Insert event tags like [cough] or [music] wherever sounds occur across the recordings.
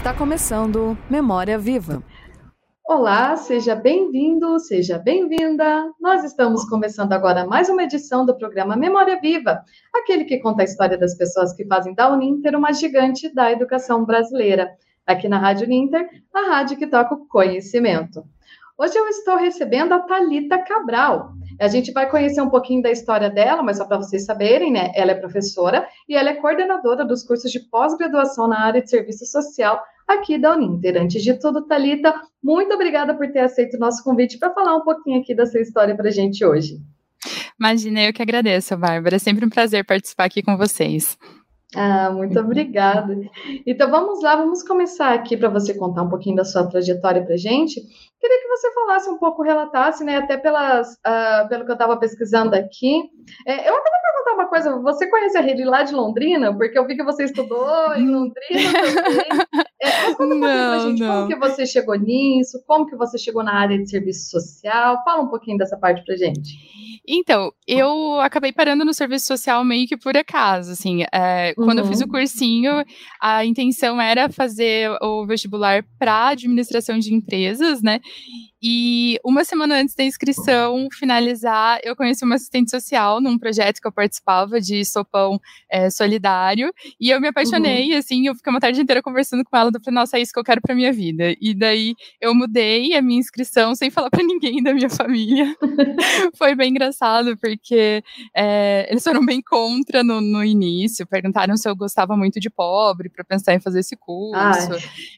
Está começando Memória Viva. Olá, seja bem-vindo, seja bem-vinda. Nós estamos começando agora mais uma edição do programa Memória Viva, aquele que conta a história das pessoas que fazem da Uninter uma gigante da educação brasileira. Aqui na Rádio Uninter, a rádio que toca o conhecimento. Hoje eu estou recebendo a Talita Cabral. A gente vai conhecer um pouquinho da história dela, mas só para vocês saberem, né? Ela é professora e ela é coordenadora dos cursos de pós-graduação na área de serviço social aqui da Uninter. Antes de tudo, Talita, muito obrigada por ter aceito o nosso convite para falar um pouquinho aqui da sua história para a gente hoje. Imagina, eu que agradeço, Bárbara. É sempre um prazer participar aqui com vocês. Ah, muito obrigada. Então vamos lá, vamos começar aqui para você contar um pouquinho da sua trajetória para gente. Queria que você falasse um pouco, relatasse, né? Até pelas, uh, pelo que eu estava pesquisando aqui. É, eu até vou perguntar uma coisa: você conhece a Rede lá de Londrina? Porque eu vi que você estudou em Londrina também. [laughs] É, conta não, pra gente não. como que você chegou nisso, como que você chegou na área de serviço social. Fala um pouquinho dessa parte pra gente. Então, eu acabei parando no serviço social meio que por acaso, assim. É, uhum. Quando eu fiz o uhum. cursinho, a intenção era fazer o vestibular para administração de empresas, né? E uma semana antes da inscrição finalizar, eu conheci uma assistente social num projeto que eu participava de sopão é, solidário. E eu me apaixonei, uhum. assim, eu fiquei uma tarde inteira conversando com ela. Eu falei, nossa, é isso que eu quero pra minha vida. E daí eu mudei a minha inscrição sem falar para ninguém da minha família. [laughs] Foi bem engraçado, porque é, eles foram bem contra no, no, início. Perguntaram se eu gostava muito de pobre para pensar em fazer esse curso.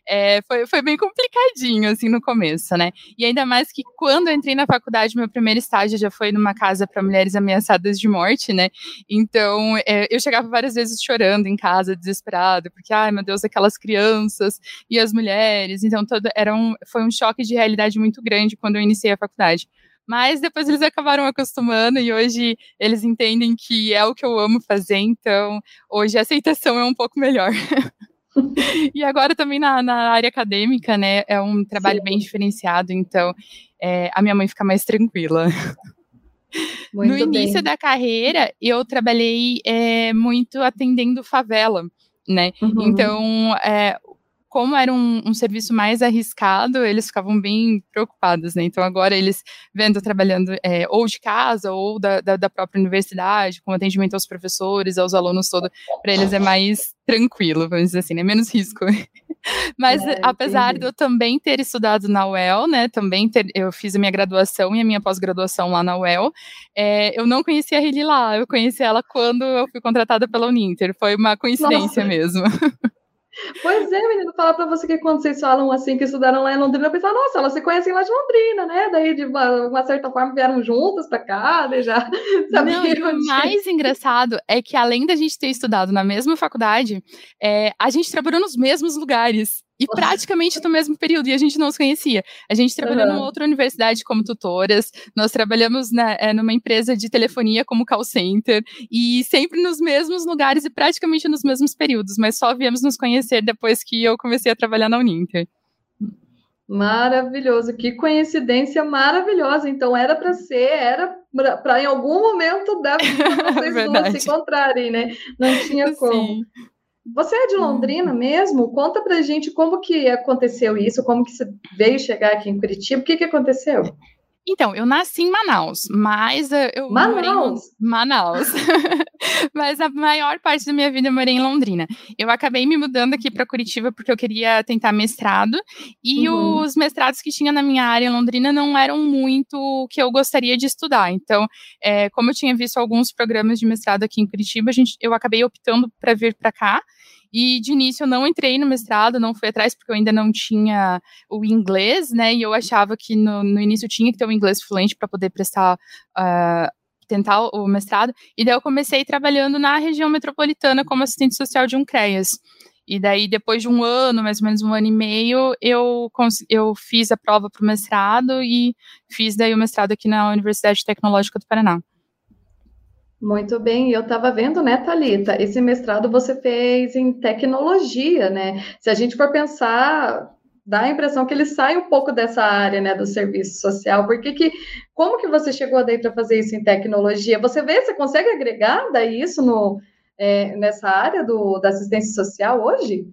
É, foi, foi bem complicadinho, assim, no começo, né? E aí ainda mais que quando entrei na faculdade, meu primeiro estágio já foi numa casa para mulheres ameaçadas de morte, né? Então, é, eu chegava várias vezes chorando em casa, desesperada, porque, ai meu Deus, aquelas crianças e as mulheres. Então, todo, era um, foi um choque de realidade muito grande quando eu iniciei a faculdade. Mas depois eles acabaram acostumando e hoje eles entendem que é o que eu amo fazer, então hoje a aceitação é um pouco melhor. [laughs] [laughs] e agora também na, na, área acadêmica, né? É um trabalho Sim. bem diferenciado, então é, a minha mãe fica mais tranquila. [laughs] Muito no início bem. da carreira, eu trabalhei é, muito atendendo favela, né? Uhum. Então, é, como era um, um, serviço mais arriscado, eles ficavam bem preocupados, né? Então agora eles vendo trabalhando é, ou de casa ou da, da, da, própria universidade, com atendimento aos professores, aos alunos todo, para eles é mais tranquilo, vamos dizer assim, né? Menos risco. [laughs] Mas é, apesar de eu também ter estudado na UEL, né? Também ter, eu fiz a minha graduação e a minha pós-graduação lá na UEL. É, eu não conhecia a Rili lá, eu conheci ela quando eu fui contratada pela Uninter. Foi uma coincidência Nossa. mesmo. [laughs] Pois é, menino, falar para você que quando vocês falam assim que estudaram lá em Londrina, eu pensava, nossa, elas se conhecem lá de Londrina, né? Daí, de uma, uma certa forma, vieram juntas para cá, daí já [laughs] Não, e o mais engraçado é que, além da gente ter estudado na mesma faculdade, é, a gente trabalhou nos mesmos lugares. E praticamente no mesmo período, e a gente não os conhecia. A gente trabalhou uhum. numa outra universidade como tutoras, nós trabalhamos na, é, numa empresa de telefonia como call center, e sempre nos mesmos lugares e praticamente nos mesmos períodos, mas só viemos nos conhecer depois que eu comecei a trabalhar na Uninter. Maravilhoso, que coincidência maravilhosa. Então era para ser, era para em algum momento da vida vocês duas se [laughs] encontrarem, né? Não tinha como. Sim. Você é de Londrina uhum. mesmo? Conta pra gente como que aconteceu isso, como que você veio chegar aqui em Curitiba, o que, que aconteceu? Então, eu nasci em Manaus, mas eu Manaus? Em Manaus. [laughs] [laughs] mas a maior parte da minha vida eu morei em Londrina. Eu acabei me mudando aqui para Curitiba porque eu queria tentar mestrado e uhum. os mestrados que tinha na minha área em Londrina não eram muito o que eu gostaria de estudar. Então, é, como eu tinha visto alguns programas de mestrado aqui em Curitiba, a gente, eu acabei optando para vir para cá. E de início eu não entrei no mestrado, não fui atrás porque eu ainda não tinha o inglês, né? E eu achava que no, no início tinha que ter o inglês fluente para poder prestar. Uh, tentar o mestrado, e daí eu comecei trabalhando na região metropolitana como assistente social de um CREAS. E daí, depois de um ano, mais ou menos um ano e meio, eu, eu fiz a prova para o mestrado e fiz daí o mestrado aqui na Universidade Tecnológica do Paraná. Muito bem, eu estava vendo, né, Thalita, esse mestrado você fez em tecnologia, né? Se a gente for pensar, dá a impressão que ele sai um pouco dessa área, né, do serviço social. Porque que, como que você chegou daí para fazer isso em tecnologia? Você vê, você consegue agregar daí isso no, é, nessa área do, da assistência social hoje?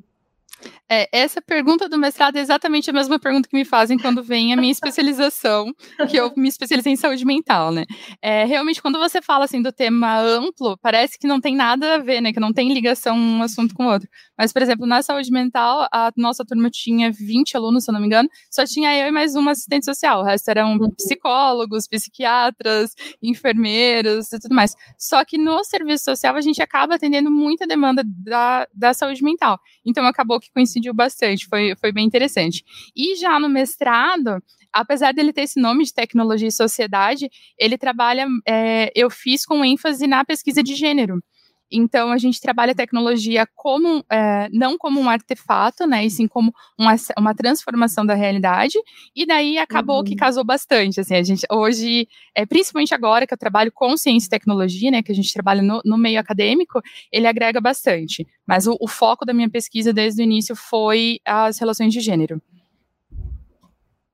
É, essa pergunta do mestrado é exatamente a mesma pergunta que me fazem quando vem a minha especialização, que eu me especializei em saúde mental, né? É, realmente, quando você fala assim do tema amplo, parece que não tem nada a ver, né? Que não tem ligação um assunto com o outro. Mas, por exemplo, na saúde mental, a nossa turma tinha 20 alunos, se eu não me engano, só tinha eu e mais uma assistente social. O resto eram uhum. psicólogos, psiquiatras, enfermeiros e tudo mais. Só que no serviço social a gente acaba atendendo muita demanda da, da saúde mental. Então acabou que coincidiu bastante, foi, foi bem interessante. E já no mestrado, apesar dele ter esse nome de tecnologia e sociedade, ele trabalha, é, eu fiz com ênfase na pesquisa de gênero. Então, a gente trabalha a tecnologia como, é, não como um artefato, né, e sim como uma, uma transformação da realidade, e daí acabou uhum. que casou bastante, assim, a gente, hoje, é, principalmente agora que eu trabalho com ciência e tecnologia, né, que a gente trabalha no, no meio acadêmico, ele agrega bastante, mas o, o foco da minha pesquisa desde o início foi as relações de gênero.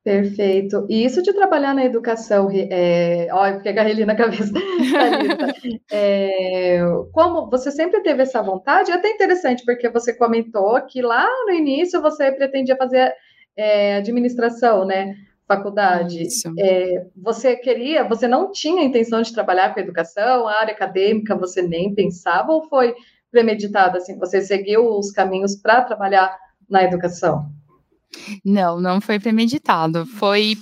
Perfeito. E isso de trabalhar na educação, é, olha, fiquei agarrei na cabeça. [laughs] é, como você sempre teve essa vontade, é até interessante, porque você comentou que lá no início você pretendia fazer é, administração, né? Faculdade. É, você queria, você não tinha intenção de trabalhar com educação, a área acadêmica você nem pensava, ou foi premeditado assim? Você seguiu os caminhos para trabalhar na educação? Não, não foi premeditado. Foi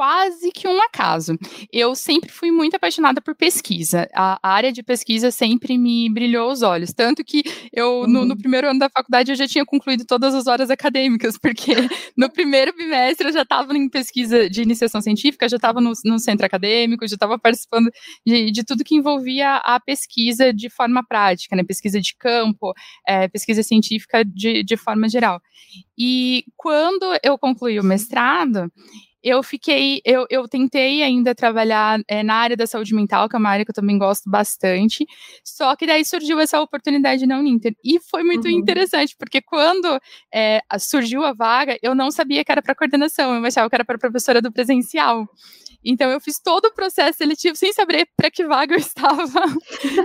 quase que um acaso. Eu sempre fui muito apaixonada por pesquisa. A, área de pesquisa sempre me brilhou os olhos. Tanto que eu, uhum. no, no, uhum. primeiro ano da faculdade, eu já tinha concluído todas as horas acadêmicas, [laughs] porque no primeiro bimestre eu já estava em pesquisa de iniciação científica, já estava no, no, centro acadêmico, já estava participando de, de, tudo que envolvia a pesquisa de forma prática, né? Pesquisa de campo, é, pesquisa científica de, de forma geral. E quando eu concluí o mestrado, eu fiquei, eu, eu tentei ainda trabalhar é, na área da saúde mental, que é uma área que eu também gosto bastante, só que daí surgiu essa oportunidade na Uninter, e foi muito uhum. interessante, porque quando é, surgiu a vaga, eu não sabia que era para coordenação, eu achava que era para professora do presencial, então eu fiz todo o processo seletivo sem saber para que vaga eu [laughs] estava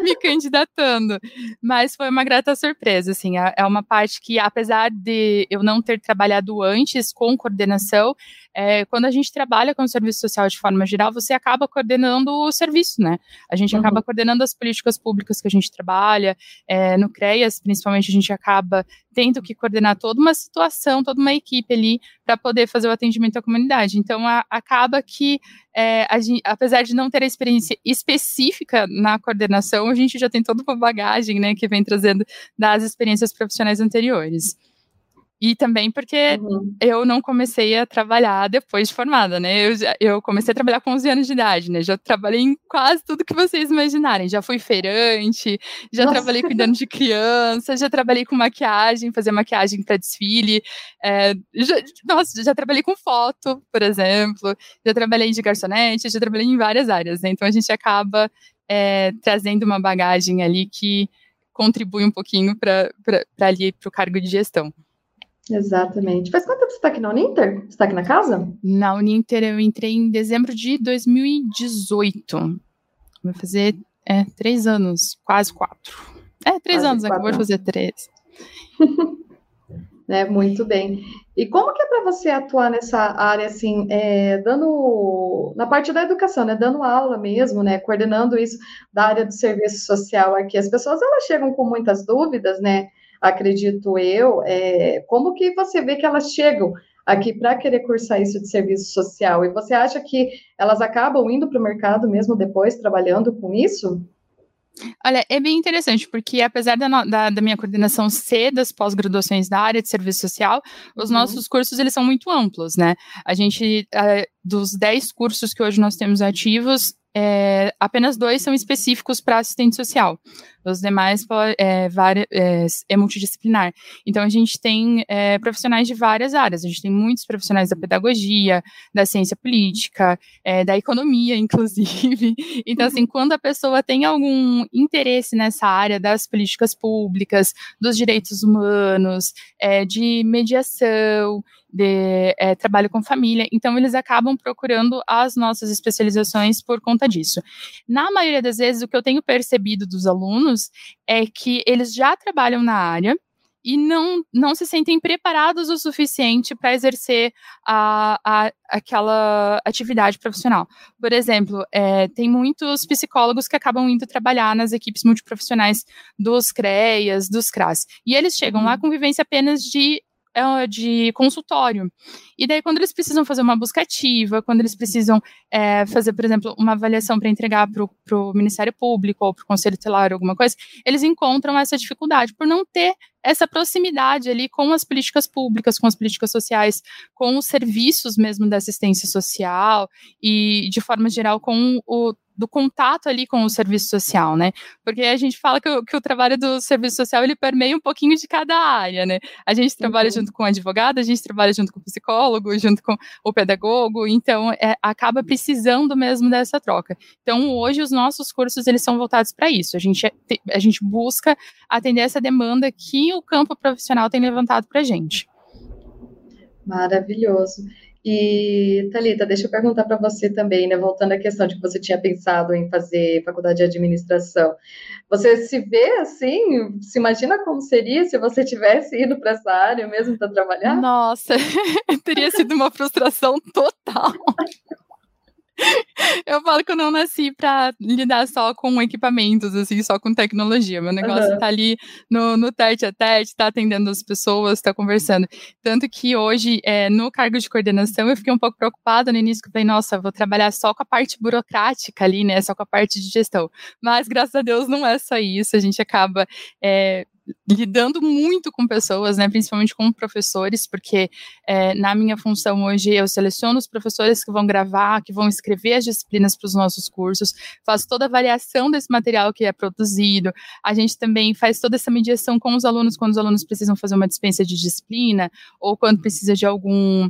me candidatando. Mas foi uma grata surpresa, assim, é, é uma parte que apesar de eu não ter trabalhado antes com coordenação, é, quando a gente trabalha com o serviço social de forma geral, você acaba coordenando o serviço, né? A gente uhum. acaba coordenando as políticas públicas que a gente trabalha, é, no CREAS, principalmente, a gente acaba tendo que coordenar toda uma situação, toda uma equipe ali para poder fazer o atendimento à comunidade. Então, a, acaba que, é, gente, apesar de não ter a experiência específica na coordenação, a gente já tem toda uma bagagem, né, que vem trazendo das experiências profissionais anteriores. E também porque uhum. eu não comecei a trabalhar depois de formada, né? Eu, eu comecei a trabalhar com 11 anos de idade, né? Já trabalhei em quase tudo que vocês imaginarem. Já fui feirante, já Nossa. trabalhei cuidando de criança, já trabalhei com maquiagem, fazer maquiagem para desfile. É, já, nossa, já trabalhei com foto, por exemplo. Já trabalhei de garçonete, já trabalhei em várias áreas, né? Então a gente acaba é, trazendo uma bagagem ali que contribui um pouquinho para ali para o cargo de gestão. Exatamente. Faz quanto tempo você está aqui na Uninter? Você está aqui na casa? Na Uninter eu entrei em dezembro de 2018. Vai fazer é, três anos, quase quatro. É, três quase anos, acabou de fazer três. né, [laughs] muito bem. E como que é para você atuar nessa área, assim, é, dando, na parte da educação, né, dando aula mesmo, né, coordenando isso da área do serviço social aqui? As pessoas, elas chegam com muitas dúvidas, né, acredito eu, é, como que você vê que elas chegam aqui para querer cursar isso de serviço social? E você acha que elas acabam indo para o mercado mesmo depois, trabalhando com isso? Olha, é bem interessante, porque apesar da, da, da minha coordenação ser das pós-graduações da área de serviço social, os uhum. nossos cursos, eles são muito amplos, né? A gente, uh, dos 10 cursos que hoje nós temos ativos, é, apenas dois são específicos para assistente social. Os demais é, é, é, multidisciplinar. Então, a gente tem é, profissionais de várias áreas. A gente tem muitos profissionais da pedagogia, da ciência política, é, da economia, [laughs] inclusive. Então, assim, quando a pessoa tem algum interesse nessa área das políticas públicas, dos direitos humanos, é, de mediação, de é, trabalho com família, então eles acabam procurando as nossas especializações por conta disso. Na maioria das vezes, o que eu tenho percebido dos alunos é que eles já trabalham na área e não, não se sentem preparados o suficiente para exercer a, a, aquela atividade profissional. Por exemplo, é, tem muitos psicólogos que acabam indo trabalhar nas equipes multiprofissionais dos CREAS, dos CRAS, e eles chegam lá uhum. com vivência apenas de de consultório. E daí, quando eles precisam fazer uma busca ativa, quando eles precisam é, fazer, por exemplo, uma avaliação para entregar para o Ministério Público ou para o Conselho Tutelar, alguma coisa, eles encontram essa dificuldade por não ter essa proximidade ali com as políticas públicas, com as políticas sociais, com os serviços mesmo da assistência social e, de forma geral, com o do contato ali com o serviço social, né? Porque a gente fala que o, que o, trabalho do serviço social ele permeia um pouquinho de cada área, né? A gente trabalha uhum. junto com o advogado, a gente trabalha junto com o psicólogo, junto com o pedagogo, então é, acaba precisando mesmo dessa troca. Então hoje os nossos cursos eles são voltados para isso. A gente a gente busca atender essa demanda que o campo profissional tem levantado para a gente. Maravilhoso. E, Thalita, deixa eu perguntar para você também, né, voltando à questão de que você tinha pensado em fazer faculdade de administração. Você se vê assim? Se imagina como seria se você tivesse ido para essa área mesmo para trabalhar? Nossa, [laughs] teria sido uma frustração total. [laughs] Eu falo que eu não nasci para lidar só com equipamentos, assim, só com tecnologia. Meu negócio uhum. tá ali no, no tete a tete, tá atendendo as pessoas, tá conversando. Tanto que hoje, é, no cargo de coordenação, eu fiquei um pouco preocupada no início, que eu falei, nossa, vou trabalhar só com a parte burocrática ali, né, só com a parte de gestão. Mas, graças a Deus, não é só isso. A gente acaba é, lidando muito com pessoas, né, principalmente com professores, porque é, na minha função hoje eu seleciono os professores que vão gravar, que vão escrever as disciplinas para os nossos cursos, faço toda a avaliação desse material que é produzido, a gente também faz toda essa mediação com os alunos quando os alunos precisam fazer uma dispensa de disciplina ou quando precisa de algum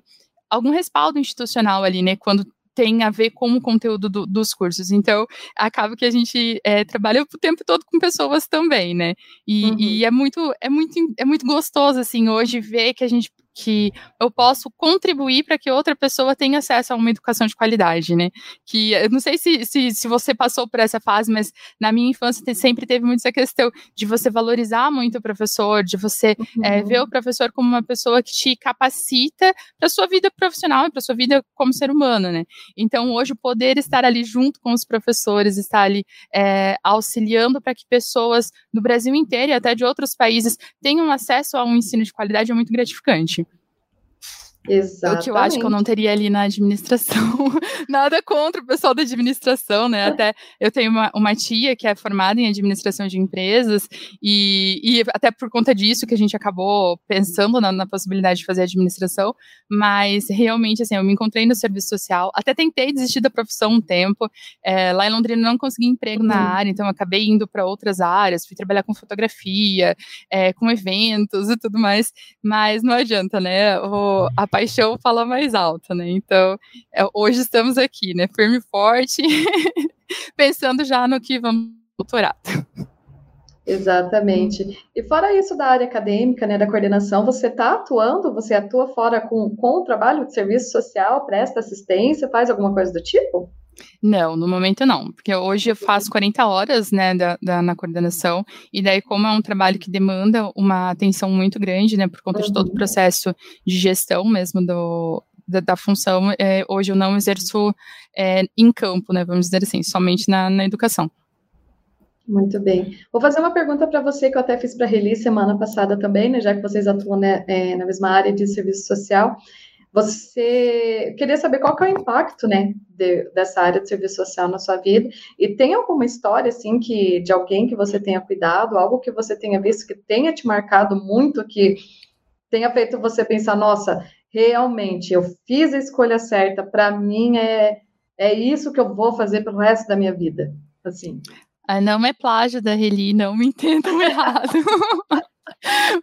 algum respaldo institucional ali, né? Quando tem a ver com o conteúdo do, dos cursos. Então, acaba que a gente é, trabalha o tempo todo com pessoas também, né? E, uhum. e, é muito, é muito, é muito gostoso assim hoje ver que a gente que eu posso contribuir para que outra pessoa tenha acesso a uma educação de qualidade, né? Que eu não sei se, se, se você passou por essa fase, mas na minha infância sempre teve muito essa questão de você valorizar muito o professor, de você uhum. é, ver o professor como uma pessoa que te capacita para sua vida profissional e para sua vida como ser humano, né? Então hoje poder estar ali junto com os professores, estar ali é, auxiliando para que pessoas do Brasil inteiro e até de outros países tenham acesso a um ensino de qualidade é muito gratificante. Exatamente. O que eu acho que eu não teria ali na administração. [laughs] Nada contra o pessoal da administração, né? [laughs] Até eu tenho uma, uma tia que é formada em administração de empresas, e, e até por conta disso que a gente acabou pensando na, na, possibilidade de fazer administração, mas realmente, assim, eu me encontrei no serviço social, até tentei desistir da profissão um tempo. É, lá em Londrina não consegui emprego uhum. na área, então acabei indo para outras áreas, fui trabalhar com fotografia, é, com eventos e tudo mais, mas não adianta, né? O, a paixão fala mais alto, né? Então, é, hoje estamos aqui, né? Firme e forte, [laughs] pensando já no que vamos doutorado. Exatamente. E fora isso da área acadêmica, né, da coordenação, você está atuando, você atua fora com, com o trabalho de serviço social, presta assistência, faz alguma coisa do tipo? Não, no momento não, porque hoje eu faço 40 horas, né, da, da, na coordenação, e daí como é um trabalho que demanda uma atenção muito grande, né, por conta de todo o uhum. processo de gestão mesmo do, da, da função, é, hoje eu não exerço é, em campo, né, vamos dizer assim, somente na, na educação. Muito bem. Vou fazer uma pergunta para você que eu até fiz para a Reli semana passada também, né, já que vocês atuam né, é, na mesma área de serviço social. Você queria saber qual que é o impacto, né, de, dessa área de serviço social na sua vida? E tem alguma história, assim, que de alguém que você tenha cuidado, algo que você tenha visto que tenha te marcado muito, que tenha feito você pensar, nossa, realmente, eu fiz a escolha certa, para mim é, é isso que eu vou fazer pelo resto da minha vida, assim. Ah, não é plágio da Reli, não me entendam [laughs] errado.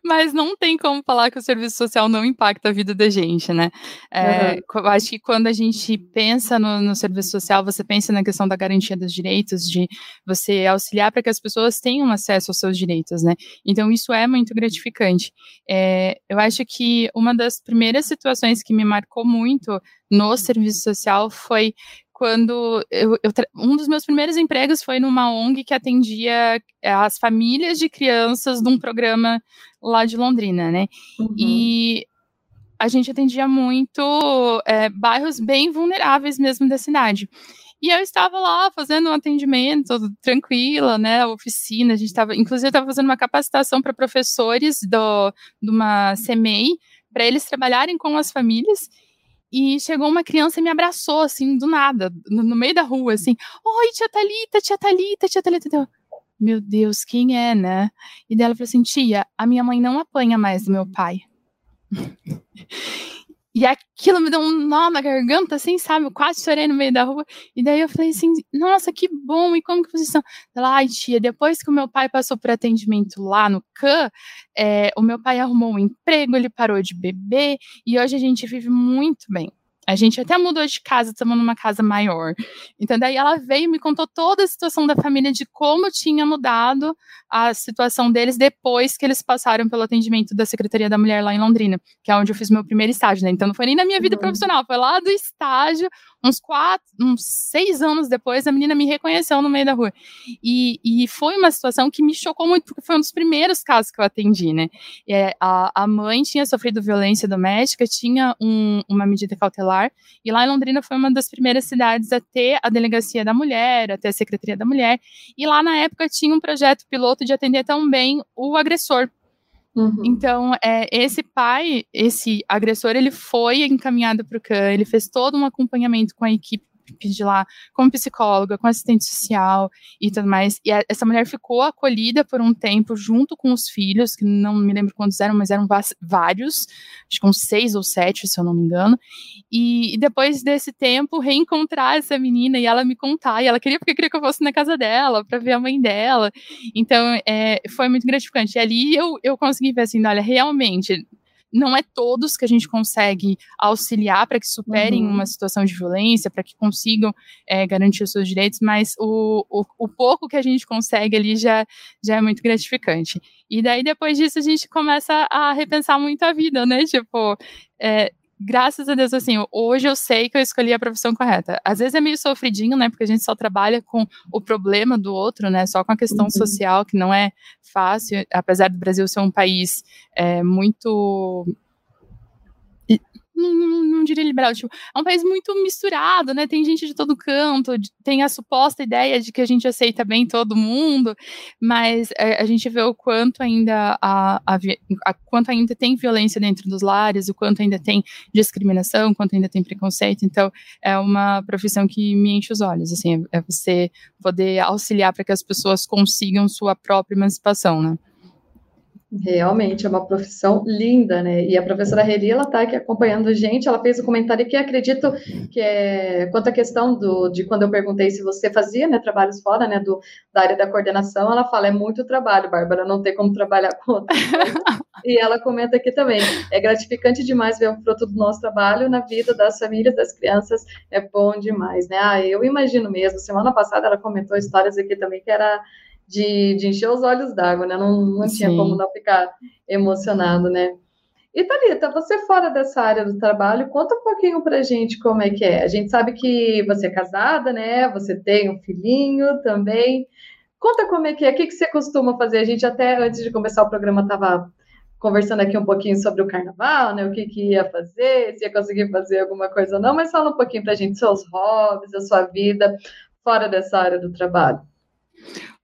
Mas não tem como falar que o serviço social não impacta a vida da gente, né? É, uhum. Acho que quando a gente pensa no, no, serviço social, você pensa na questão da garantia dos direitos, de você auxiliar para que as pessoas tenham acesso aos seus direitos, né? Então, isso é muito gratificante. É, eu acho que uma das primeiras situações que me marcou muito no serviço social foi quando eu, eu, um dos meus primeiros empregos foi numa ONG que atendia é, as famílias de crianças de um programa lá de Londrina, né? Uhum. E a gente atendia muito é, bairros bem vulneráveis mesmo da cidade. E eu estava lá fazendo um atendimento tranquila, né? Oficina, a gente estava, inclusive, estava fazendo uma capacitação para professores do, de uma CMEI, para eles trabalharem com as famílias. E chegou uma criança e me abraçou, assim, do nada, no, no meio da rua, assim. Oi, tia Thalita, tia Thalita, tia Thalita. Meu Deus, quem é, né? E dela falou assim: tia, a minha mãe não apanha mais do meu pai. E aquilo me deu um nó na garganta, assim, sabe? Eu quase chorei no meio da rua. E daí eu falei assim, nossa, que bom, e como que vocês estão? Ela, ai, tia, depois que o meu pai passou por atendimento lá no CAN, é, o meu pai arrumou um emprego, ele parou de beber, e hoje a gente vive muito bem. A gente até mudou de casa, estamos numa casa maior. Então, daí ela veio e me contou toda a situação da família, de como tinha mudado a situação deles depois que eles passaram pelo atendimento da Secretaria da Mulher lá em Londrina, que é onde eu fiz meu primeiro estágio, né? Então, não foi nem na minha vida uhum. profissional, foi lá do estágio, uns quatro, uns seis anos depois, a menina me reconheceu no meio da rua. E, e foi uma situação que me chocou muito, porque foi um dos primeiros casos que eu atendi, né? É, a, a mãe tinha sofrido violência doméstica, tinha um, uma medida cautelar, e lá em Londrina foi uma das primeiras cidades a ter a delegacia da mulher, a ter a secretaria da mulher, e lá na época tinha um projeto piloto de atender também o agressor, Uhum. Então, é, esse pai, esse agressor, ele foi encaminhado para o CAN, ele fez todo um acompanhamento com a equipe de lá, como psicóloga, com assistente social e tudo mais. E a, essa mulher ficou acolhida por um tempo junto com os filhos, que não me lembro quantos eram, mas eram vários, acho que uns seis ou sete, se eu não me engano. E, e, depois desse tempo, reencontrar essa menina e ela me contar, e ela queria porque queria que eu fosse na casa dela, para ver a mãe dela. Então, é, foi muito gratificante. E ali eu, eu consegui ver assim, olha, realmente não é todos que a gente consegue auxiliar para que superem uhum. uma situação de violência, para que consigam é, garantir os seus direitos, mas o, o, o, pouco que a gente consegue ali já, já é muito gratificante. E daí, depois disso, a gente começa a repensar muito a vida, né? Tipo, é, graças a Deus, assim, hoje eu sei que eu escolhi a profissão correta. Às vezes é meio sofridinho, né? Porque a gente só trabalha com o problema do outro, né? Só com a questão uhum. social, que não é fácil, apesar do Brasil ser um país é, muito não, não, não, diria liberal, tipo, é um país muito misturado, né? Tem gente de todo canto, tem a suposta ideia de que a gente aceita bem todo mundo, mas é, a gente vê o quanto ainda a, a, a, quanto ainda tem violência dentro dos lares, o quanto ainda tem discriminação, o quanto ainda tem preconceito. Então, é uma profissão que me enche os olhos, assim, é, é você poder auxiliar para que as pessoas consigam sua própria emancipação, né? Realmente é uma profissão linda, né? E a professora Reli, ela está aqui acompanhando a gente, ela fez um comentário que acredito que é quanto à questão do, de quando eu perguntei se você fazia, né, trabalhos fora, né, do, da área da coordenação, ela fala, é muito trabalho, Bárbara, não tem como trabalhar com outra [laughs] E ela comenta aqui também, é gratificante demais ver o fruto do nosso trabalho na vida das famílias, das crianças, é bom demais, né? Ah, eu imagino mesmo, semana passada ela comentou histórias aqui também que era de, de encher os olhos d'água, né? Não, não tinha como não ficar emocionado, né? E Thalita, você fora dessa área do trabalho, conta um pouquinho pra gente como é que é. A gente sabe que você é casada, né? Você tem um filhinho também. Conta como é que é, o que, que você costuma fazer? A gente até antes de começar o programa estava conversando aqui um pouquinho sobre o carnaval, né? O que, que ia fazer, se ia conseguir fazer alguma coisa ou não, mas fala um pouquinho pra gente seus hobbies, a sua vida fora dessa área do trabalho.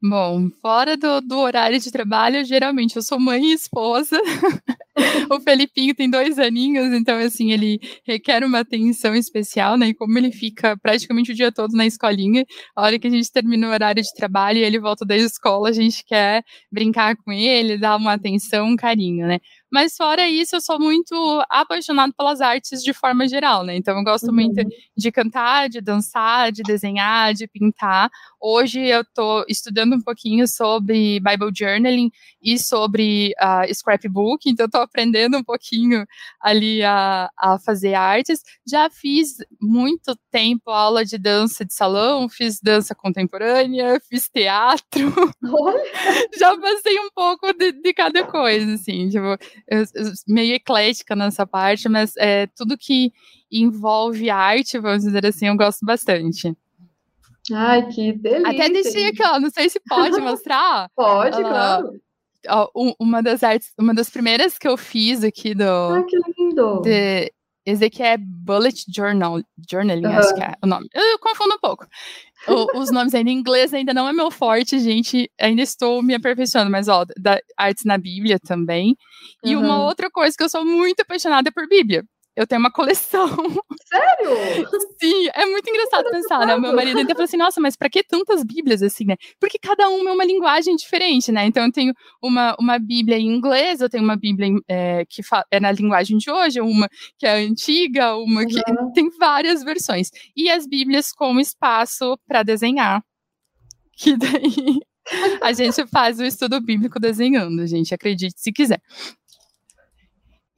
Bom, fora do, do horário de trabalho, geralmente eu sou mãe e esposa. [laughs] [laughs] o Felipinho tem dois aninhos, então, assim, ele requer uma atenção especial, né? E como ele fica praticamente o dia todo na escolinha, a hora que a gente termina o horário de trabalho e ele volta da escola, a gente quer brincar com ele, dar uma atenção, um carinho, né? Mas fora isso, eu sou muito apaixonado pelas artes de forma geral, né? Então eu gosto uhum. muito de cantar, de dançar, de desenhar, de pintar. Hoje eu estou estudando um pouquinho sobre Bible Journaling e sobre uh, scrapbook, então estou aprendendo um pouquinho ali a, a fazer artes. Já fiz muito tempo aula de dança de salão, fiz dança contemporânea, fiz teatro. [laughs] Já passei um pouco de, de cada coisa, assim, tipo, meio eclética nessa parte, mas é, tudo que envolve arte, vamos dizer assim, eu gosto bastante. Ai, que delícia! Até deixei aqui, ó, não sei se pode [laughs] mostrar. pode, uh, claro. Ó, uma das artes, uma das primeiras que eu fiz aqui do. Ai, que lindo! De, esse aqui é Bullet Journal, Journaling, uhum. acho que é o nome. Eu confundo um pouco. O, os nomes ainda em inglês ainda não é meu forte, gente. Ainda estou me aperfeiçoando, mas ó, da artes na Bíblia também. E uhum. uma outra coisa que eu sou muito apaixonada é por Bíblia eu tenho uma coleção. Sério? [laughs] Sim, é muito engraçado pensar, né? O meu marido ainda falou assim, nossa, mas para que tantas bíblias assim, né? Porque cada uma é uma linguagem diferente, né? Então eu tenho uma, uma bíblia em inglês, eu tenho uma bíblia é, que é na linguagem de hoje, uma que é antiga, uma que uhum. tem várias versões. E as bíblias com espaço para desenhar. Que daí [laughs] a gente faz o estudo bíblico desenhando, gente, acredite se quiser.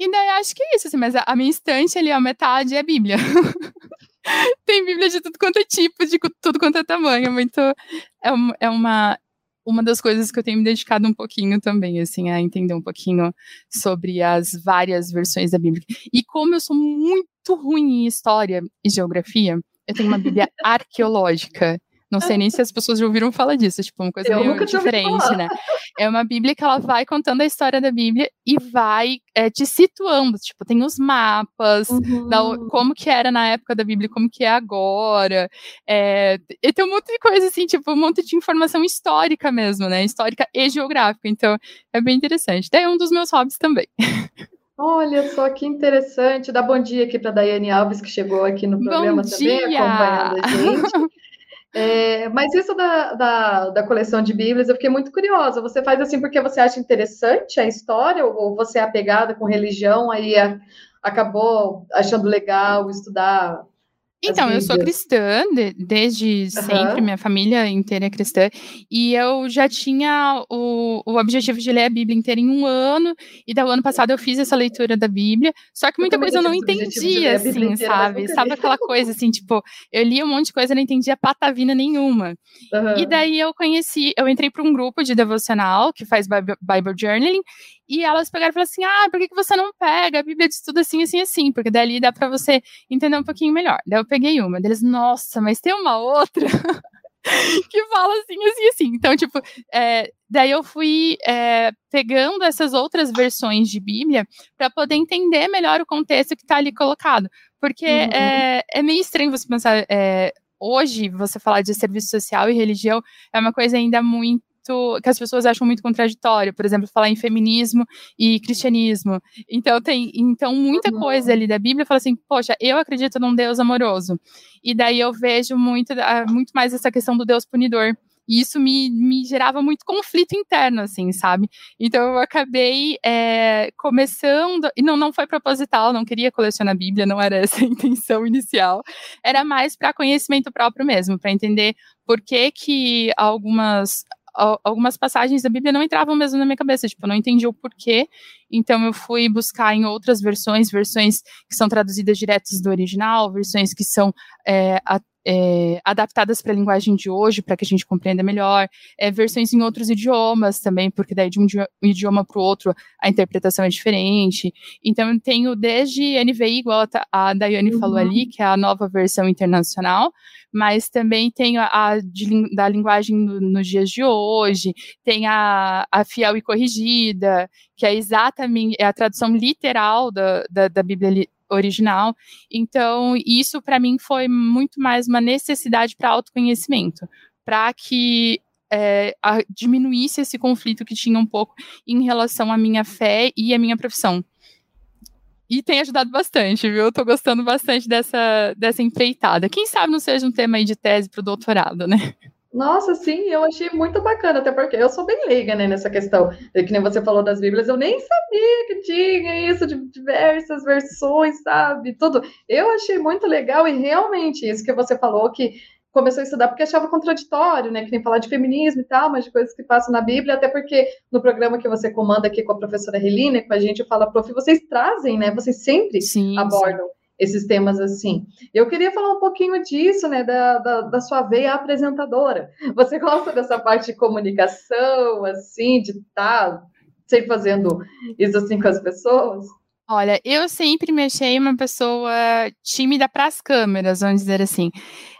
E daí acho que é isso, assim, mas a, minha estante ali, a metade é Bíblia. [laughs] Tem Bíblia de tudo quanto é tipo, de tudo quanto é tamanho. É muito. É, é uma, uma das coisas que eu tenho me dedicado um pouquinho também, assim, a entender um pouquinho sobre as várias versões da Bíblia. E como eu sou muito ruim em história e geografia, eu tenho uma Bíblia [laughs] arqueológica. Não sei nem se as pessoas já ouviram falar disso, tipo, uma coisa eu meio diferente, né? É uma Bíblia que ela vai contando a história da Bíblia e vai é, te situando, tipo, tem os mapas, uhum. da, como que era na época da Bíblia, como que é agora, é, e tem um monte de coisa, assim, tipo, um monte de informação histórica mesmo, né? Histórica e geográfica, então é bem interessante. Daí é um dos meus hobbies também. Olha só que interessante. Dá bom dia aqui para Daiane Alves, que chegou aqui no programa também, acompanhando a gente. [laughs] É, mas isso da, da, da, coleção de Bíblias, eu fiquei muito curiosa. Você faz assim porque você acha interessante a história, ou você é apegada com religião, aí a, acabou achando legal estudar então, eu sou cristã de, desde sempre, minha família inteira é cristã, e eu já tinha o, o objetivo de ler a Bíblia inteira em um ano, e do ano passado eu fiz essa leitura da Bíblia, só que muita coisa eu não entendia, assim, sabe? Sabe aquela coisa, assim, tipo, eu li um monte de coisa e não entendia patavina nenhuma. Uhum. E daí eu conheci, eu entrei para um grupo de devocional que faz Bible, Bible Journaling, e elas pegaram e falaram assim: ah, por que, que você não pega a Bíblia de estudo assim, assim, assim? Porque dali dá para você entender um pouquinho melhor. Daí eu peguei uma deles, nossa, mas tem uma outra. [laughs] que fala assim, assim, assim. Então, tipo, é, daí eu fui é, pegando essas outras versões de Bíblia para poder entender melhor o contexto que está ali colocado. Porque uhum. é, é, meio estranho você pensar. É, hoje, você falar de serviço social e religião é uma coisa ainda muito muito que as pessoas acham muito contraditório, por exemplo, falar em feminismo e cristianismo. Então tem então muita uhum. coisa ali da Bíblia fala assim, poxa, eu acredito num Deus amoroso. E daí eu vejo muito muito mais essa questão do Deus punidor. E isso me, me gerava muito conflito interno, assim, sabe? Então eu acabei é, começando, e não, não foi proposital, não queria colecionar a Bíblia, não era [laughs] essa a intenção inicial, era mais para conhecimento próprio mesmo, para entender por que que algumas algumas passagens da Bíblia não entravam mesmo na minha cabeça, tipo, eu não entendi o porquê, então eu fui buscar em outras versões, versões que são traduzidas diretas do original, versões que são é, a, é, adaptadas para a linguagem de hoje, para que a gente compreenda melhor, é, versões em outros idiomas também, porque daí de um idioma para o outro a interpretação é diferente. Então eu tenho desde NVI, igual a Daiane uhum. falou ali, que é a nova versão internacional, mas também tem a, a de, da linguagem no, nos dias de hoje, tem a, a fiel e corrigida, que é exatamente é a tradução literal da, da, da Bíblia original. Então, isso para mim foi muito mais uma necessidade para autoconhecimento, para que é, a, diminuísse esse conflito que tinha um pouco em relação à minha fé e à minha profissão. E tem ajudado bastante, viu? Eu gostando bastante dessa, dessa empreitada. Quem sabe não seja um tema aí de tese para o doutorado, né? Nossa, sim, eu achei muito bacana, até porque eu sou bem leiga, né, nessa questão. De que nem você falou das Bíblias, eu nem sabia que tinha isso de diversas versões, sabe? Tudo. Eu achei muito legal e realmente isso que você falou que começou a estudar porque achava contraditório, né? Que nem falar de feminismo e tal, mas de coisas que passam na Bíblia, até porque no programa que você comanda aqui com a professora Helena, com a gente, fala, prof, vocês trazem, né? Vocês sempre sim, abordam sim. Esses temas assim. Eu queria falar um pouquinho disso, né? Da, da, da, sua veia apresentadora. Você gosta dessa parte de comunicação, assim, de estar. Tá sempre fazendo isso assim com as pessoas? Olha, eu sempre me achei uma pessoa tímida para as câmeras, vamos dizer assim.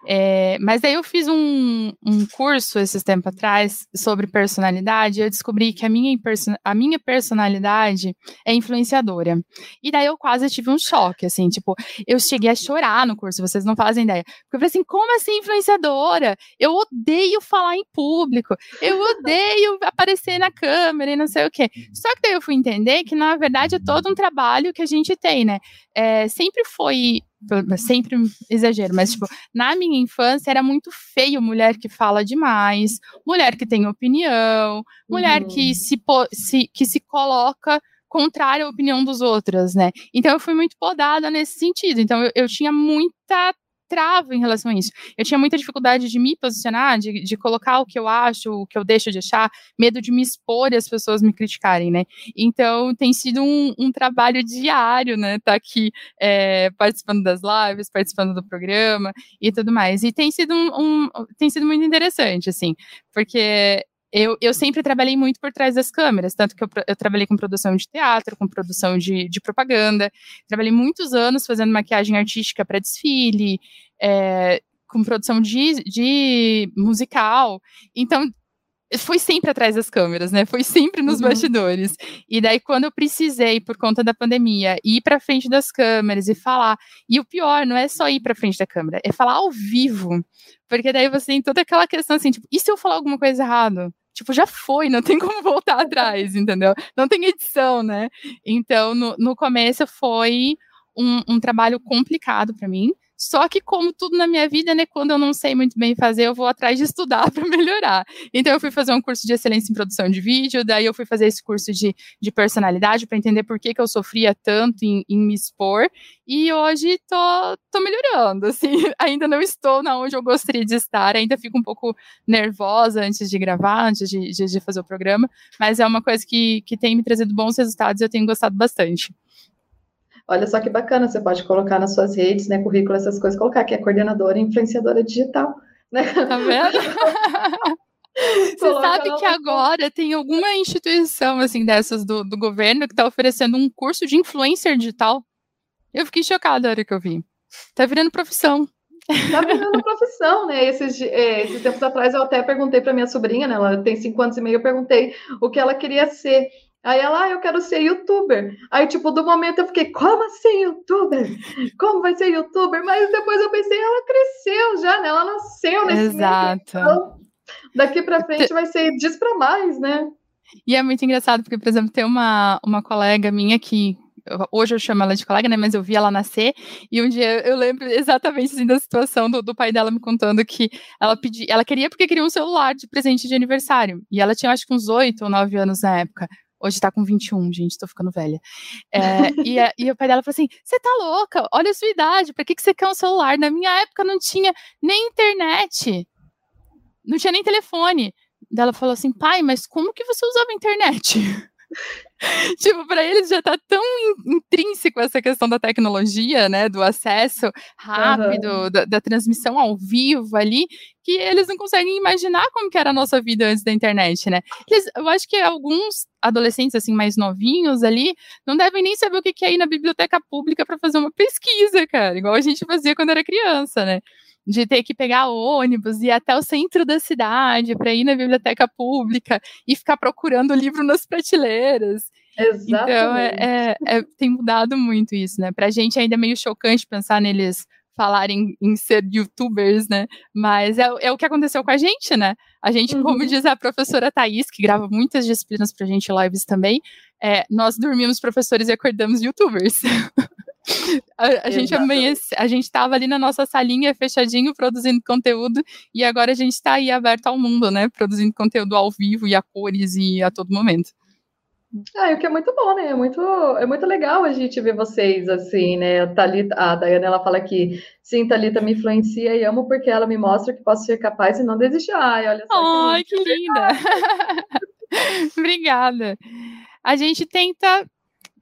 É, mas daí eu fiz um, um curso esses tempos atrás sobre personalidade e eu descobri que a minha, a minha personalidade é influenciadora. E daí eu quase tive um choque, assim, tipo, eu cheguei a chorar no curso, vocês não fazem ideia. Porque eu falei assim, como assim influenciadora? Eu odeio falar em público, eu odeio aparecer na câmera e não sei o quê. Só que daí eu fui entender que, na verdade, é todo um trabalho que a gente tem, né? É, sempre foi sempre exagero, mas tipo, na minha infância era muito feio mulher que fala demais, mulher que tem opinião, mulher uhum. que se, se, que se coloca contrária à opinião dos outros, né? Então eu fui muito podada nesse sentido. Então eu, eu tinha muita trava em relação a isso. Eu tinha muita dificuldade de me posicionar, de, de colocar o que eu acho, o que eu deixo de achar, medo de me expor e as pessoas me criticarem, né? Então tem sido um, um trabalho diário, né? Tá aqui é, participando das lives, participando do programa e tudo mais. E tem sido um, um tem sido muito interessante, assim, porque eu, eu sempre trabalhei muito por trás das câmeras, tanto que eu, eu trabalhei com produção de teatro, com produção de, de propaganda, trabalhei muitos anos fazendo maquiagem artística para desfile, é, com produção de, de musical. Então, foi sempre atrás das câmeras, né? Foi sempre nos uhum. bastidores. E daí, quando eu precisei, por conta da pandemia, ir para frente das câmeras e falar. E o pior, não é só ir para frente da câmera, é falar ao vivo. Porque daí você tem toda aquela questão assim, tipo, e se eu falar alguma coisa errada? Tipo, já foi, não tem como [laughs] voltar atrás, entendeu? Não tem edição, né? Então, no, no começo foi um, um trabalho complicado para mim, só que, como tudo na minha vida, né, quando eu não sei muito bem fazer, eu vou atrás de estudar [laughs] para melhorar. Então, eu fui fazer um curso de excelência em produção de vídeo, daí eu fui fazer esse curso de, de personalidade para entender por que, que eu sofria tanto em, em, me expor. E hoje tô, tô melhorando, [laughs] assim. Ainda não estou na onde eu gostaria de estar, ainda fico um pouco nervosa antes de gravar, antes de, de, de fazer o programa, mas é uma coisa que, que tem me trazido bons resultados e eu tenho gostado bastante. Olha só que bacana, você pode colocar nas suas redes, né, currículo, essas coisas, colocar que é coordenadora e influenciadora digital, né? Tá vendo? [laughs] Você sabe que agora tem alguma instituição assim dessas do, do governo que está oferecendo um curso de influencer digital? Eu fiquei chocada na hora que eu vi. Tá virando profissão. Tá [laughs] virando profissão, né? Esses, é, esses tempos atrás eu até perguntei para minha sobrinha, né? Ela tem cinco anos e meio, eu perguntei o que ela queria ser. Aí ela, ah, eu quero ser youtuber. Aí, tipo, do momento eu fiquei, como assim youtuber? Como vai ser youtuber? Mas depois eu pensei, ela cresceu já, né? Ela nasceu nesse Exato. Então, daqui para frente vai ser diz para mais, né? E é muito engraçado, porque, por exemplo, tem uma, uma colega minha que hoje eu chamo ela de colega, né? Mas eu vi ela nascer e um dia eu lembro exatamente assim, da situação do, do pai dela me contando que ela pedi, ela queria porque queria um celular de presente de aniversário e ela tinha acho que uns oito ou nove anos na época. Hoje tá com 21, gente, tô ficando velha. É, e, a, e o pai dela falou assim: você tá louca? Olha a sua idade, pra que, que você quer um celular? Na minha época não tinha nem internet, não tinha nem telefone. Daí ela falou assim: pai, mas como que você usava a internet? [laughs] tipo, para eles já tá tão intrínseco essa questão da tecnologia, né, do acesso rápido, uhum. da, da, transmissão ao vivo ali, que eles não conseguem imaginar como que era a nossa vida antes da internet, né? Eles, eu acho que alguns adolescentes assim mais novinhos ali não devem nem saber o que é ir na biblioteca pública para fazer uma pesquisa, cara, igual a gente fazia quando era criança, né? De ter que pegar ônibus e ir até o centro da cidade para ir na biblioteca pública e ficar procurando livro nas prateleiras. Exatamente. Então, é, é, é, tem mudado muito isso, né? Para a gente ainda é meio chocante pensar neles falarem em ser youtubers, né? Mas é, é, o que aconteceu com a gente, né? A gente, uhum. como diz a professora Thaís, que grava muitas disciplinas pra gente, lives também, é, nós dormimos professores e acordamos youtubers. [laughs] A, a gente amanhece, a gente estava ali na nossa salinha fechadinho produzindo conteúdo e agora a gente está aí aberto ao mundo, né? Produzindo conteúdo ao vivo e a cores e a todo momento. Ah, o que é muito bom, né? É muito, é muito legal a gente ver vocês assim, né? A, Thalita, a Dayana ela fala que sim, Thalita me influencia e amo porque ela me mostra que posso ser capaz e não desistir. Ai, olha só. Ai, que, que linda! [laughs] Obrigada. A gente tenta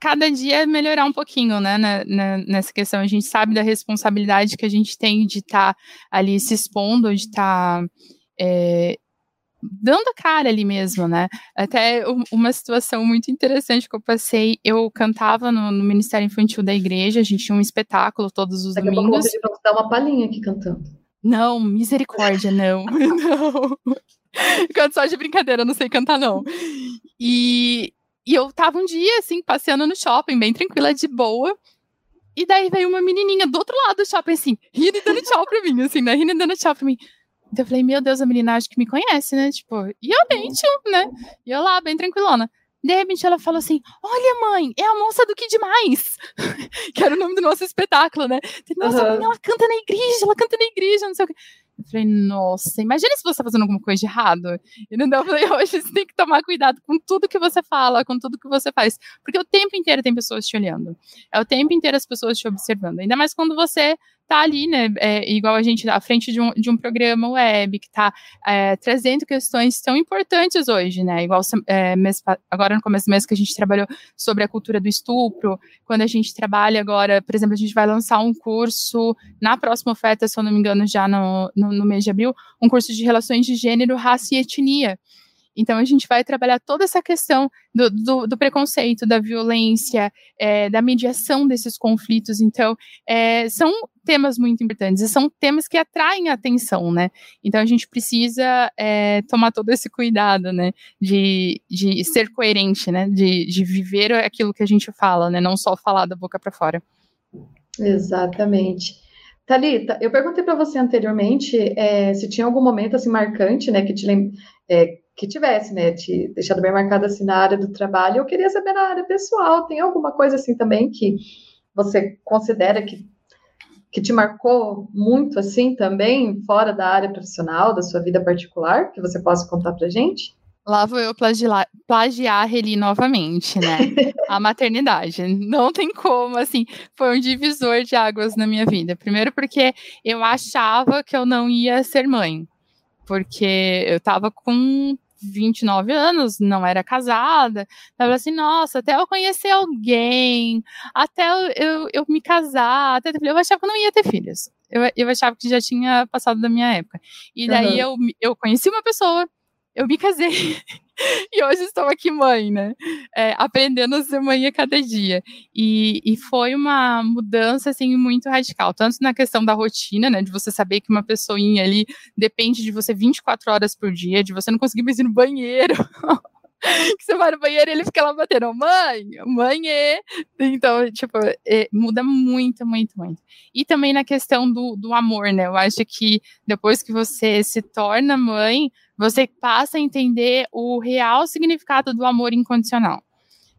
cada dia melhorar um pouquinho, né, na, na, nessa questão. A gente sabe da responsabilidade que a gente tem de estar tá ali se expondo, de estar tá, é, dando a cara ali mesmo, né? Até uma situação muito interessante que eu passei, eu cantava no, no Ministério Infantil da igreja, a gente tinha um espetáculo todos os Daqui domingos. Daqui a pouco dar uma palhinha aqui cantando. Não, misericórdia, não. [laughs] não. Canto só de brincadeira, não sei cantar, não. E, e eu tava um dia, assim, passeando no shopping, bem tranquila, de boa. E daí veio uma menininha do outro lado do shopping, assim, rindo e dando tchau pra mim, assim, né? Rindo e dando tchau pra mim. Então eu falei, meu Deus, a menina acho que me conhece, né? Tipo, e eu nem, né? E eu lá, bem tranquilona. De repente ela falou assim: Olha, mãe, é a moça do Que Demais! [laughs] que era o nome do nosso espetáculo, né? Nossa, uhum. mãe, ela canta na igreja, ela canta na igreja, não sei o quê. Eu falei, nossa, imagina se você tá fazendo alguma coisa de errado. E não eu falei, [laughs] hoje você tem que tomar cuidado com tudo que você fala, com tudo que você faz. Porque o tempo inteiro tem pessoas te olhando. É o tempo inteiro as pessoas te observando. Ainda mais quando você tá ali, né, é, igual a gente à frente de um, de um programa web, que tá é, trazendo questões tão importantes hoje, né, igual é, mês, agora no começo do mês que a gente trabalhou sobre a cultura do estupro, quando a gente trabalha agora, por exemplo, a gente vai lançar um curso na próxima oferta, se eu não me engano, já no, no, no mês de abril, um curso de relações de gênero, raça e etnia, então, a gente vai trabalhar toda essa questão do, do, do preconceito, da violência, é, da mediação desses conflitos. Então, é, são temas muito importantes e são temas que atraem atenção, né? Então, a gente precisa é, tomar todo esse cuidado, né? De, de ser coerente, né? De, de viver aquilo que a gente fala, né? Não só falar da boca para fora. Exatamente. Talita, eu perguntei para você anteriormente é, se tinha algum momento assim marcante, né, que te lem é, que tivesse, né, te deixado bem marcado assim na área do trabalho. Eu queria saber na área pessoal, tem alguma coisa assim também que você considera que, que te marcou muito assim também, fora da área profissional, da sua vida particular, que você possa contar pra gente? Lá vou eu plagiar, plagiar ele novamente, né? A maternidade. Não tem como, assim, foi um divisor de águas na minha vida. Primeiro porque eu achava que eu não ia ser mãe. Porque eu tava com 29 anos, não era casada. Tava assim, nossa, até eu conhecer alguém, até eu, eu, eu me casar, até eu achava que eu não ia ter filhos. Eu, eu achava que já tinha passado da minha época. E daí uhum. eu, eu conheci uma pessoa, eu me casei. [laughs] e hoje estou aqui mãe, né? É, aprendendo a ser mãe a cada dia. E, e foi uma mudança, assim, muito radical. Tanto na questão da rotina, né? De você saber que uma pessoinha ali depende de você 24 horas por dia, de você não conseguir mais ir no banheiro. [laughs] que você vai no banheiro e ele fica lá batendo, mãe, mãe é. Então, tipo, é, muda muito, muito, muito. E também na questão do, do amor, né? Eu acho que depois que você se torna mãe, você passa a entender o real significado do amor incondicional.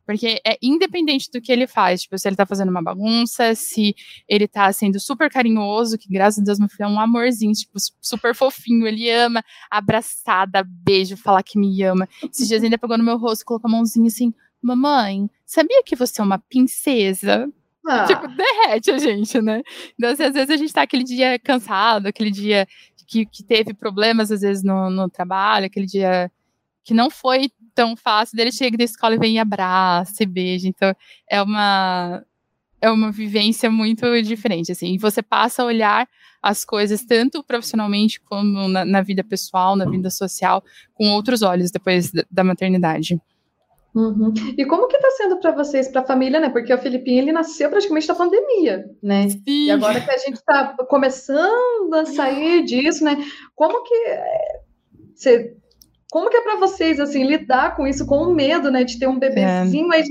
Porque é independente do que ele faz, tipo, se ele tá fazendo uma bagunça, se ele tá sendo super carinhoso, que graças a Deus meu filho é um amorzinho, tipo, super fofinho, ele ama, abraçada, beijo, falar que me ama. Esses dias ainda pegou no meu rosto, colocou a mãozinha assim, mamãe, sabia que você é uma princesa? Ah. Tipo, derrete a gente, né? Então, assim, às vezes a gente tá aquele dia cansado, aquele dia que, que teve problemas, às vezes, no, no trabalho, aquele dia que não foi tão fácil, dele chega da escola e vem e abraça e beija. Então, é uma é uma vivência muito diferente, assim. Você passa a olhar as coisas tanto profissionalmente como na, na vida pessoal, na vida social, com outros olhos depois da, da maternidade. Uhum. E como que está sendo para vocês, para a família, né? Porque o Filipinho ele nasceu praticamente na pandemia, né? Sim. E agora que a gente está começando a sair disso, né? Como que eh, você como que é para vocês, assim, lidar com isso, com o medo, né, de ter um bebezinho, é.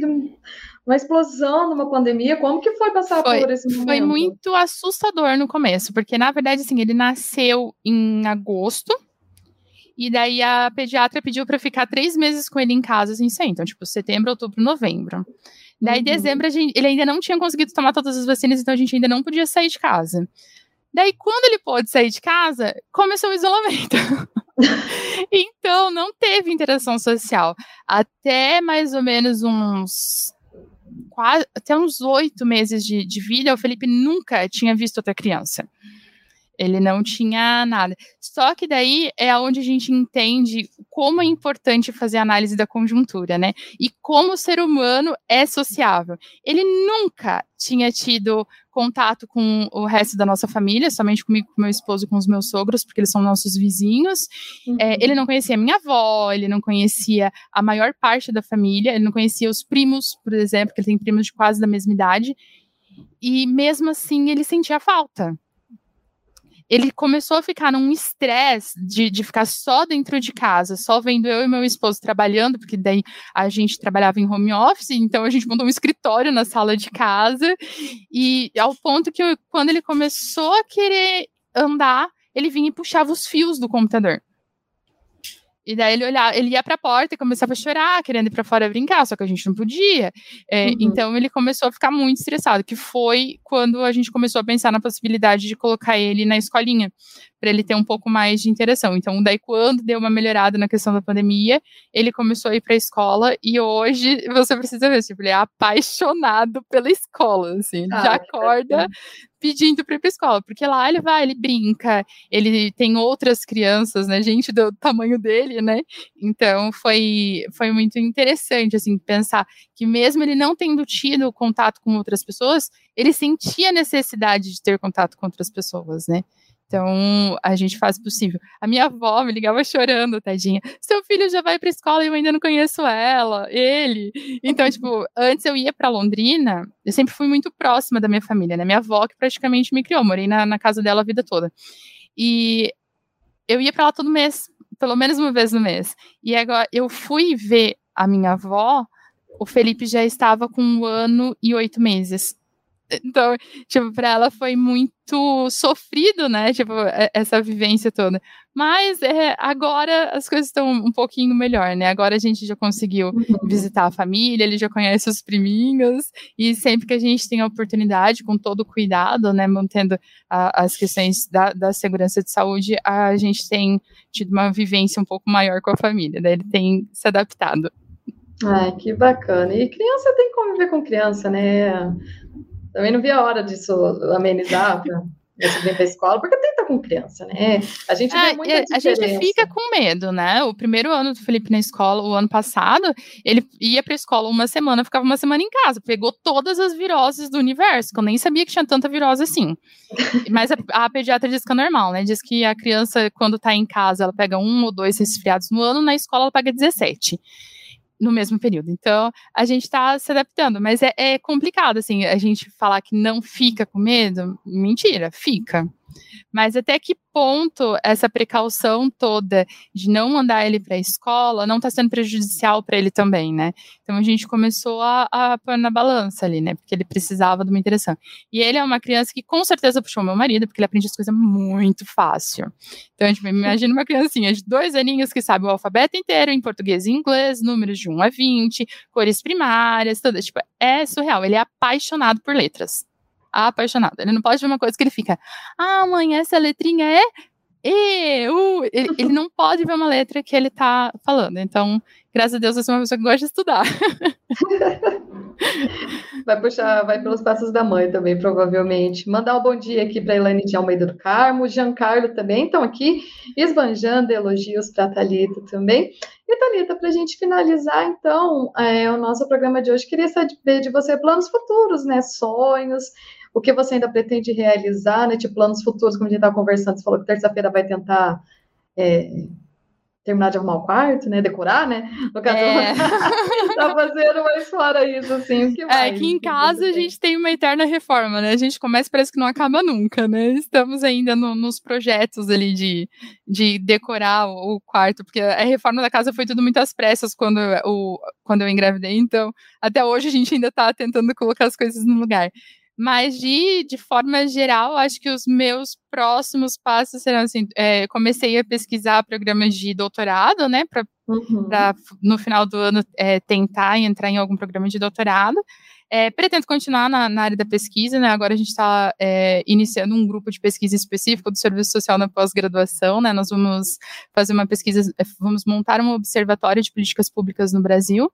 uma explosão numa pandemia, como que foi passar foi, por esse momento? Foi muito assustador no começo, porque, na verdade, assim, ele nasceu em agosto, e daí a pediatra pediu para ficar três meses com ele em casa, assim, sem. Então, tipo, setembro, outubro, novembro. Daí, uhum. dezembro, gente, ele ainda não tinha conseguido tomar todas as vacinas, então a gente ainda não podia sair de casa. Daí, quando ele pôde sair de casa, começou o isolamento. [laughs] [laughs] então, não teve interação social. Até mais ou menos uns. Quase, até uns oito meses de, de vida, o Felipe nunca tinha visto outra criança. Ele não tinha nada. Só que daí é onde a gente entende como é importante fazer análise da conjuntura, né? E como o ser humano é sociável. Ele nunca tinha tido contato com o resto da nossa família, somente comigo, com meu esposo, com os meus sogros, porque eles são nossos vizinhos. Uhum. É, ele não conhecia minha avó, ele não conhecia a maior parte da família, ele não conhecia os primos, por exemplo, que ele tem primos de quase da mesma idade. E mesmo assim, ele sentia falta ele começou a ficar num estresse de, de ficar só dentro de casa, só vendo eu e meu esposo trabalhando, porque daí a gente trabalhava em home office, então a gente montou um escritório na sala de casa, e ao ponto que eu, quando ele começou a querer andar, ele vinha e puxava os fios do computador. E daí ele olhava, ele ia para a porta e começava a chorar, querendo ir para fora brincar, só que a gente não podia. É, uhum. Então ele começou a ficar muito estressado, que foi quando a gente começou a pensar na possibilidade de colocar ele na escolinha, para ele ter um pouco mais de interação. Então, daí quando deu uma melhorada na questão da pandemia, ele começou a ir para a escola e hoje [laughs] você precisa ver, tipo, ele é apaixonado pela escola, assim, ele ah, já acorda pedindo para ir para escola, porque lá ele vai, ele brinca, ele tem outras crianças, né, gente do tamanho dele, né? Então foi foi muito interessante assim pensar que mesmo ele não tendo tido contato com outras pessoas, ele sentia necessidade de ter contato com outras pessoas, né? Então, a gente faz o possível. A minha avó me ligava chorando, tadinha. Seu filho já vai para escola e eu ainda não conheço ela, ele. Então, [laughs] tipo, antes eu ia para Londrina, eu sempre fui muito próxima da minha família, né? Minha avó que praticamente me criou, morei na, na casa dela a vida toda. E eu ia para lá todo mês, pelo menos uma vez no mês. E agora eu fui ver a minha avó, o Felipe já estava com um ano e oito meses. Então, tipo, para ela foi muito sofrido, né? Tipo, essa vivência toda. Mas é, agora as coisas estão um pouquinho melhor, né? Agora a gente já conseguiu uhum. visitar a família, ele já conhece os priminhos, e sempre que a gente tem a oportunidade, com todo o cuidado, né? Mantendo a, as questões da, da segurança de saúde, a gente tem tido uma vivência um pouco maior com a família, né? Ele tem se adaptado. Ai, que bacana. E criança tem que conviver com criança, né? Também não vi a hora disso amenizar para vir para a escola, porque tem que estar com criança, né? A gente é, muita A gente fica com medo, né? O primeiro ano do Felipe na escola, o ano passado, ele ia para a escola uma semana, ficava uma semana em casa, pegou todas as viroses do universo, que eu nem sabia que tinha tanta virose assim. Mas a, a pediatra diz que é normal, né? Diz que a criança, quando está em casa, ela pega um ou dois resfriados no ano, na escola ela pega 17 no mesmo período. Então, a gente está se adaptando, mas é, é, complicado, assim, a gente falar que não fica com medo, mentira, fica. Mas até que ponto essa precaução toda de não mandar ele para a escola não está sendo prejudicial para ele também, né? Então a gente começou a, a pôr na balança ali, né? Porque ele precisava de uma interação. E ele é uma criança que com certeza puxou meu marido, porque ele aprende as coisas muito fácil. Então, tipo, imagina uma criancinha de dois aninhos que sabe o alfabeto inteiro em português e inglês, números de 1 a 20, cores primárias, tudo. Tipo, é surreal. Ele é apaixonado por letras apaixonado. Ele não pode ver uma coisa que ele fica, ah, mãe, essa letrinha é E, U. Ele, [laughs] ele não pode ver uma letra que ele tá falando. Então, graças a Deus, eu sou uma pessoa que gosta de estudar. [laughs] Vai puxar, vai pelos passos da mãe também, provavelmente. Mandar um bom dia aqui para Elaine de Almeida do Carmo, Giancarlo também estão aqui, esbanjando elogios para Thalita também. E Thalita, para a gente finalizar, então, é, o nosso programa de hoje, queria saber de você planos futuros, né? Sonhos, o que você ainda pretende realizar, né? Tipo, planos futuros, como a gente estava conversando, você falou que terça-feira vai tentar é, terminar de arrumar o quarto, né? Decorar, né? No caso, é. [laughs] tá fazendo, mas fora isso, assim, que é, mais? Aqui em casa a gente tem uma eterna reforma, né? A gente começa parece que não acaba nunca, né? Estamos ainda no, nos projetos ali de, de decorar o, o, quarto, porque a reforma da casa foi tudo muito às pressas quando, o, quando eu engravidei, então até hoje a gente ainda tá tentando colocar as coisas no lugar. Mas de, de forma geral, acho que os meus próximos passos serão assim: é, comecei a pesquisar programas de doutorado, né? Para uhum. no final do ano é, tentar entrar em algum programa de doutorado. É, pretendo continuar na, na, área da pesquisa, né? Agora a gente está é, iniciando um grupo de pesquisa específico do Serviço Social na pós-graduação, né? Nós vamos fazer uma pesquisa, é, vamos montar um observatório de políticas públicas no Brasil.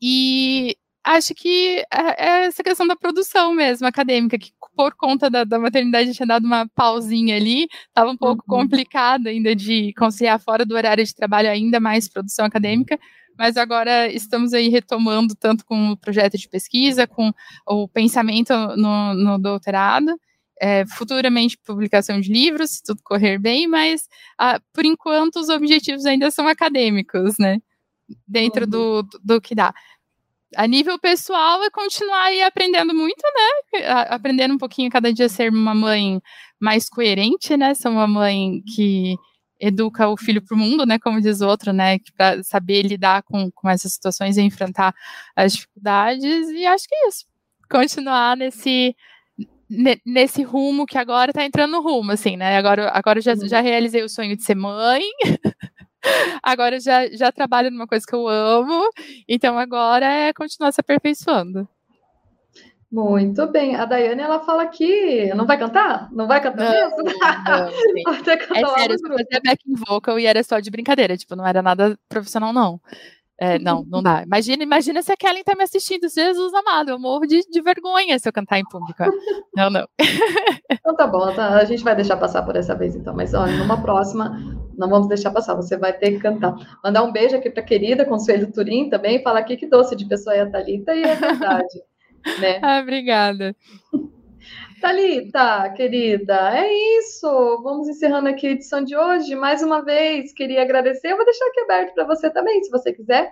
E acho que é, é essa questão da produção mesmo, acadêmica, que por conta da, da maternidade tinha dado uma pausinha ali, estava um pouco uhum. complicado ainda de conciliar fora do horário de trabalho ainda mais produção acadêmica, mas agora estamos aí retomando tanto com o projeto de pesquisa, com o pensamento no, no doutorado, é, futuramente publicação de livros, se tudo correr bem, mas ah, por enquanto os objetivos ainda são acadêmicos, né? Dentro uhum. do, do, do que dá a nível pessoal é continuar aí aprendendo muito, né? Aprendendo um pouquinho cada dia a ser uma mãe mais coerente, né? Ser uma mãe que educa o filho para o mundo, né? Como diz o outro, né? Para saber lidar com, com essas situações e enfrentar as dificuldades. E acho que é isso. Continuar nesse nesse rumo que agora está entrando no rumo, assim, né? Agora, agora já, uhum. já realizei o sonho de ser mãe. [laughs] agora já, já trabalho numa coisa que eu amo, então agora é continuar se aperfeiçoando. Muito bem. A Daiane, ela fala que não vai cantar? Não vai cantar não, mesmo? Não, [laughs] é sério, eu fazia backing vocal e era só de brincadeira, tipo, não era nada profissional, não. É, não, [laughs] não dá. Imagina, imagina se a Kellen tá me assistindo. Jesus amado, eu morro de, de vergonha se eu cantar em público. Não, não. [laughs] Então tá bom, tá, a gente vai deixar passar por essa vez então. Mas olha, numa próxima, não vamos deixar passar. Você vai ter que cantar. Mandar um beijo aqui pra querida Consuelo Turim também. Falar aqui que doce de pessoa é a Thalita e é verdade. [laughs] né? Ah, obrigada. Talita, querida, é isso. Vamos encerrando aqui a edição de hoje. Mais uma vez, queria agradecer. Eu vou deixar aqui aberto para você também, se você quiser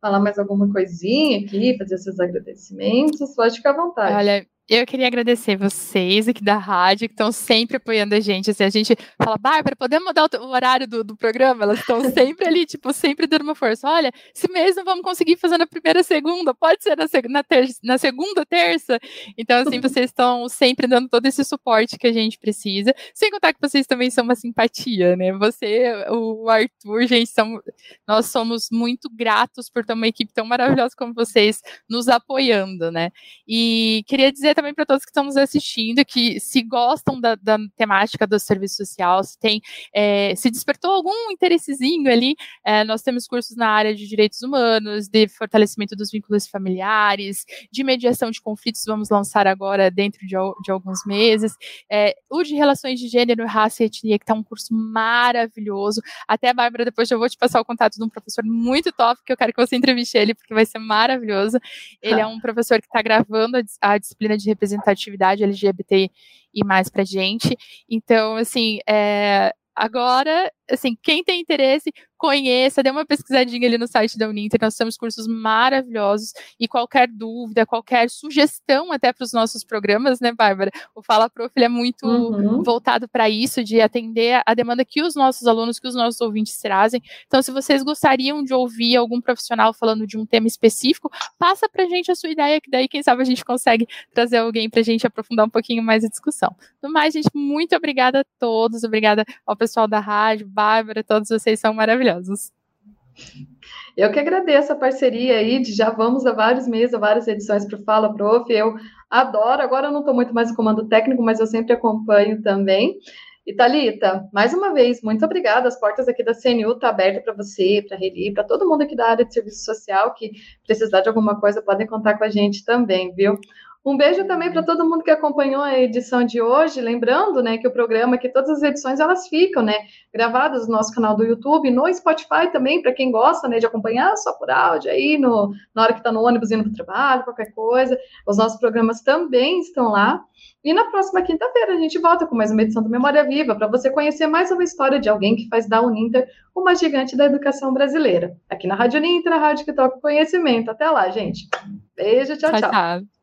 falar mais alguma coisinha aqui, fazer seus agradecimentos, pode ficar à vontade. Olha, eu queria agradecer vocês aqui da rádio, que estão sempre apoiando a gente. Assim, a gente fala, Bárbara, podemos mudar o horário do, do programa? Elas estão [laughs] sempre ali, tipo, sempre dando uma força. Olha, se mesmo vamos conseguir fazer na primeira segunda, pode ser na, na, terça, na segunda terça. Então, assim, vocês estão sempre dando todo esse suporte que a gente precisa. Sem contar que vocês também são uma simpatia, né? Você, o Arthur, gente, são, nós somos muito gratos por ter uma equipe tão maravilhosa como vocês nos apoiando, né? E queria dizer também para todos que estão nos assistindo que se gostam da, da temática do serviço social, se tem, é, se despertou algum interessezinho ali, é, nós temos cursos na área de direitos humanos, de fortalecimento dos vínculos familiares, de mediação de conflitos, vamos lançar agora dentro de, de alguns meses, é, o de relações de gênero, raça e etnia, que está um curso maravilhoso. Até, Bárbara, depois eu vou te passar o contato de um professor muito top, que eu quero que você entreviste ele, porque vai ser maravilhoso. Ele é um professor que está gravando a, a disciplina de representatividade LGBT e mais para gente. Então, assim, é, agora, assim, quem tem interesse, conheça, dê uma pesquisadinha ali no site da Uninter, nós temos cursos maravilhosos e qualquer dúvida, qualquer sugestão até para os nossos programas, né, Bárbara? O Fala Prof é muito uhum. voltado para isso, de atender a demanda que os nossos alunos, que os nossos ouvintes trazem. Então, se vocês gostariam de ouvir algum profissional falando de um tema específico, passa para a gente a sua ideia, que daí, quem sabe, a gente consegue trazer alguém para a gente aprofundar um pouquinho mais a discussão. No mais, gente, muito obrigada a todos, obrigada ao pessoal da rádio, Bárbara, todos vocês são maravilhosos. Eu que agradeço a parceria aí, de já vamos há vários meses, há várias edições para o Fala Prof. Eu adoro, agora eu não estou muito mais no comando técnico, mas eu sempre acompanho também. E Thalita, mais uma vez, muito obrigada. As portas aqui da CNU estão tá abertas para você, para a Reli, para todo mundo aqui da área de serviço social que precisar de alguma coisa, podem contar com a gente também, viu? Um beijo também para todo mundo que acompanhou a edição de hoje, lembrando, né, que o programa, que todas as edições elas ficam, né, gravadas no nosso canal do YouTube, no Spotify também, para quem gosta, né, de acompanhar só por áudio aí, no, na hora que está no ônibus indo para o trabalho, qualquer coisa. Os nossos programas também estão lá. E na próxima quinta-feira a gente volta com mais uma edição do Memória Viva, para você conhecer mais uma história de alguém que faz da Uninter uma gigante da educação brasileira. Aqui na Rádio Uninter, a rádio que toca conhecimento. Até lá, gente. Beijo, tchau, tchau. tchau.